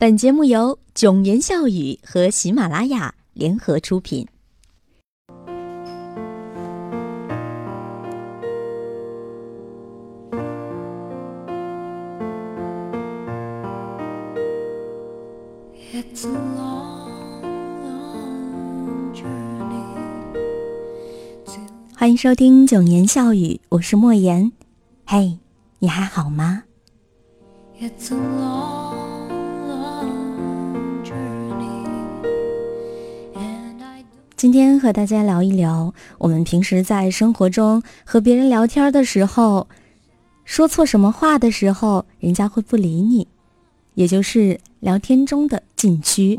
本节目由囧言笑语和喜马拉雅联合出品。欢迎收听囧言笑语，我是莫言。嘿，你还好吗？今天和大家聊一聊，我们平时在生活中和别人聊天的时候，说错什么话的时候，人家会不理你，也就是聊天中的禁区。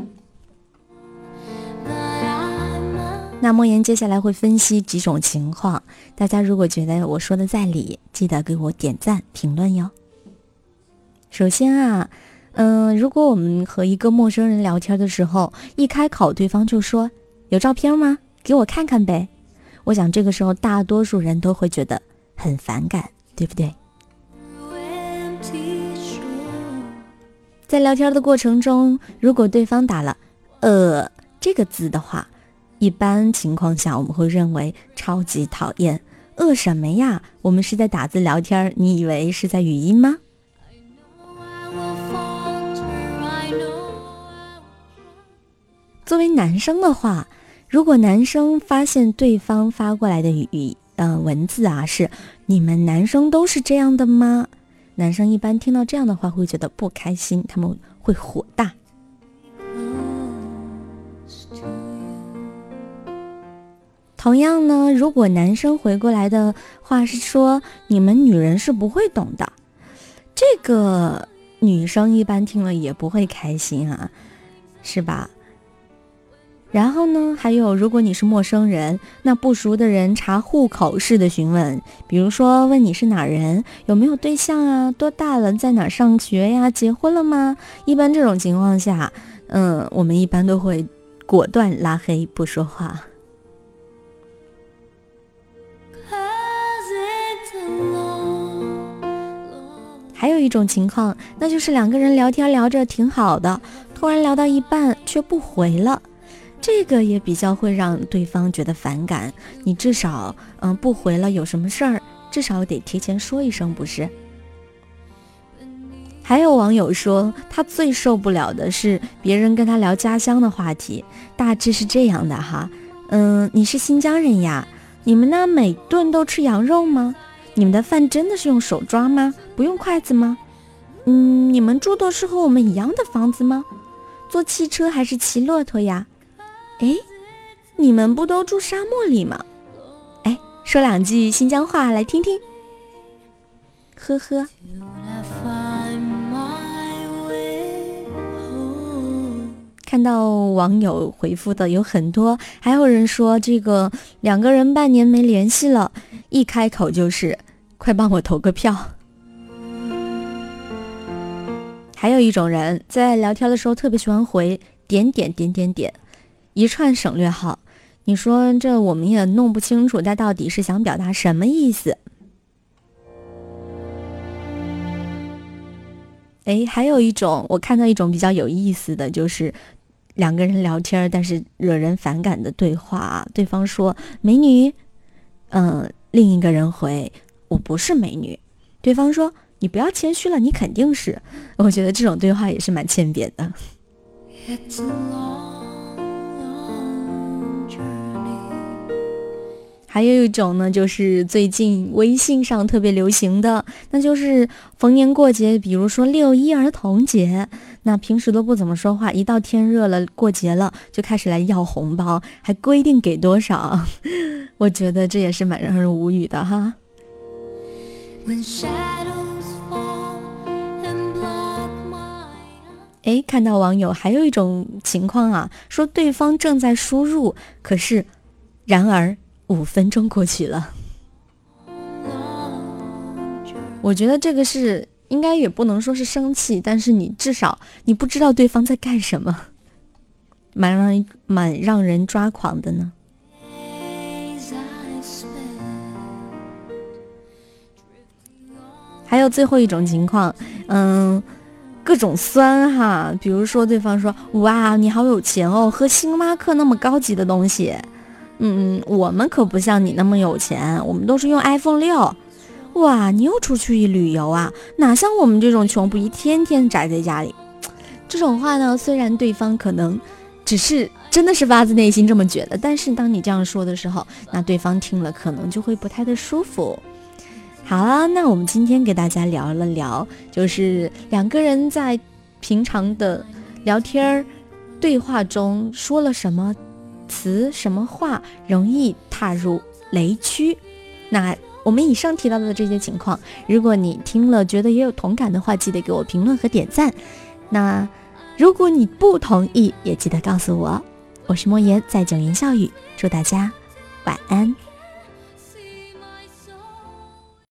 那莫言接下来会分析几种情况，大家如果觉得我说的在理，记得给我点赞评论哟。首先啊，嗯，如果我们和一个陌生人聊天的时候，一开口对方就说。有照片吗？给我看看呗。我想这个时候大多数人都会觉得很反感，对不对？在聊天的过程中，如果对方打了“呃”这个字的话，一般情况下我们会认为超级讨厌。呃什么呀？我们是在打字聊天，你以为是在语音吗？作为男生的话。如果男生发现对方发过来的语呃文字啊是你们男生都是这样的吗？男生一般听到这样的话会觉得不开心，他们会火大。同样呢，如果男生回过来的话是说你们女人是不会懂的，这个女生一般听了也不会开心啊，是吧？然后呢？还有，如果你是陌生人，那不熟的人查户口式的询问，比如说问你是哪人，有没有对象啊，多大了，在哪上学呀，结婚了吗？一般这种情况下，嗯，我们一般都会果断拉黑不说话。还有一种情况，那就是两个人聊天聊着挺好的，突然聊到一半却不回了。这个也比较会让对方觉得反感，你至少嗯不回了，有什么事儿至少得提前说一声，不是？还有网友说，他最受不了的是别人跟他聊家乡的话题，大致是这样的哈，嗯，你是新疆人呀？你们那每顿都吃羊肉吗？你们的饭真的是用手抓吗？不用筷子吗？嗯，你们住的是和我们一样的房子吗？坐汽车还是骑骆驼呀？哎，你们不都住沙漠里吗？哎，说两句新疆话来听听。呵呵。看到网友回复的有很多，还有人说这个两个人半年没联系了，一开口就是快帮我投个票。还有一种人在聊天的时候特别喜欢回点点点点点。一串省略号，你说这我们也弄不清楚，他到底是想表达什么意思？哎，还有一种，我看到一种比较有意思的就是，两个人聊天，但是惹人反感的对话。对方说“美女”，嗯，另一个人回“我不是美女”。对方说“你不要谦虚了，你肯定是”。我觉得这种对话也是蛮欠扁的。还有一种呢，就是最近微信上特别流行的，那就是逢年过节，比如说六一儿童节，那平时都不怎么说话，一到天热了，过节了就开始来要红包，还规定给多少，我觉得这也是蛮让人无语的哈。哎，看到网友还有一种情况啊，说对方正在输入，可是，然而。五分钟过去了，我觉得这个是应该也不能说是生气，但是你至少你不知道对方在干什么，蛮让蛮让人抓狂的呢。还有最后一种情况，嗯，各种酸哈。比如说对方说：“哇，你好有钱哦，喝星巴克那么高级的东西。”嗯，我们可不像你那么有钱，我们都是用 iPhone 六。哇，你又出去旅游啊？哪像我们这种穷不一天天宅在家里。这种话呢，虽然对方可能只是真的是发自内心这么觉得，但是当你这样说的时候，那对方听了可能就会不太的舒服。好了，那我们今天给大家聊了聊，就是两个人在平常的聊天儿对话中说了什么词、什么话，容易踏入雷区。那我们以上提到的这些情况，如果你听了觉得也有同感的话，记得给我评论和点赞。那如果你不同意，也记得告诉我。我是莫言，在九言笑语，祝大家晚安。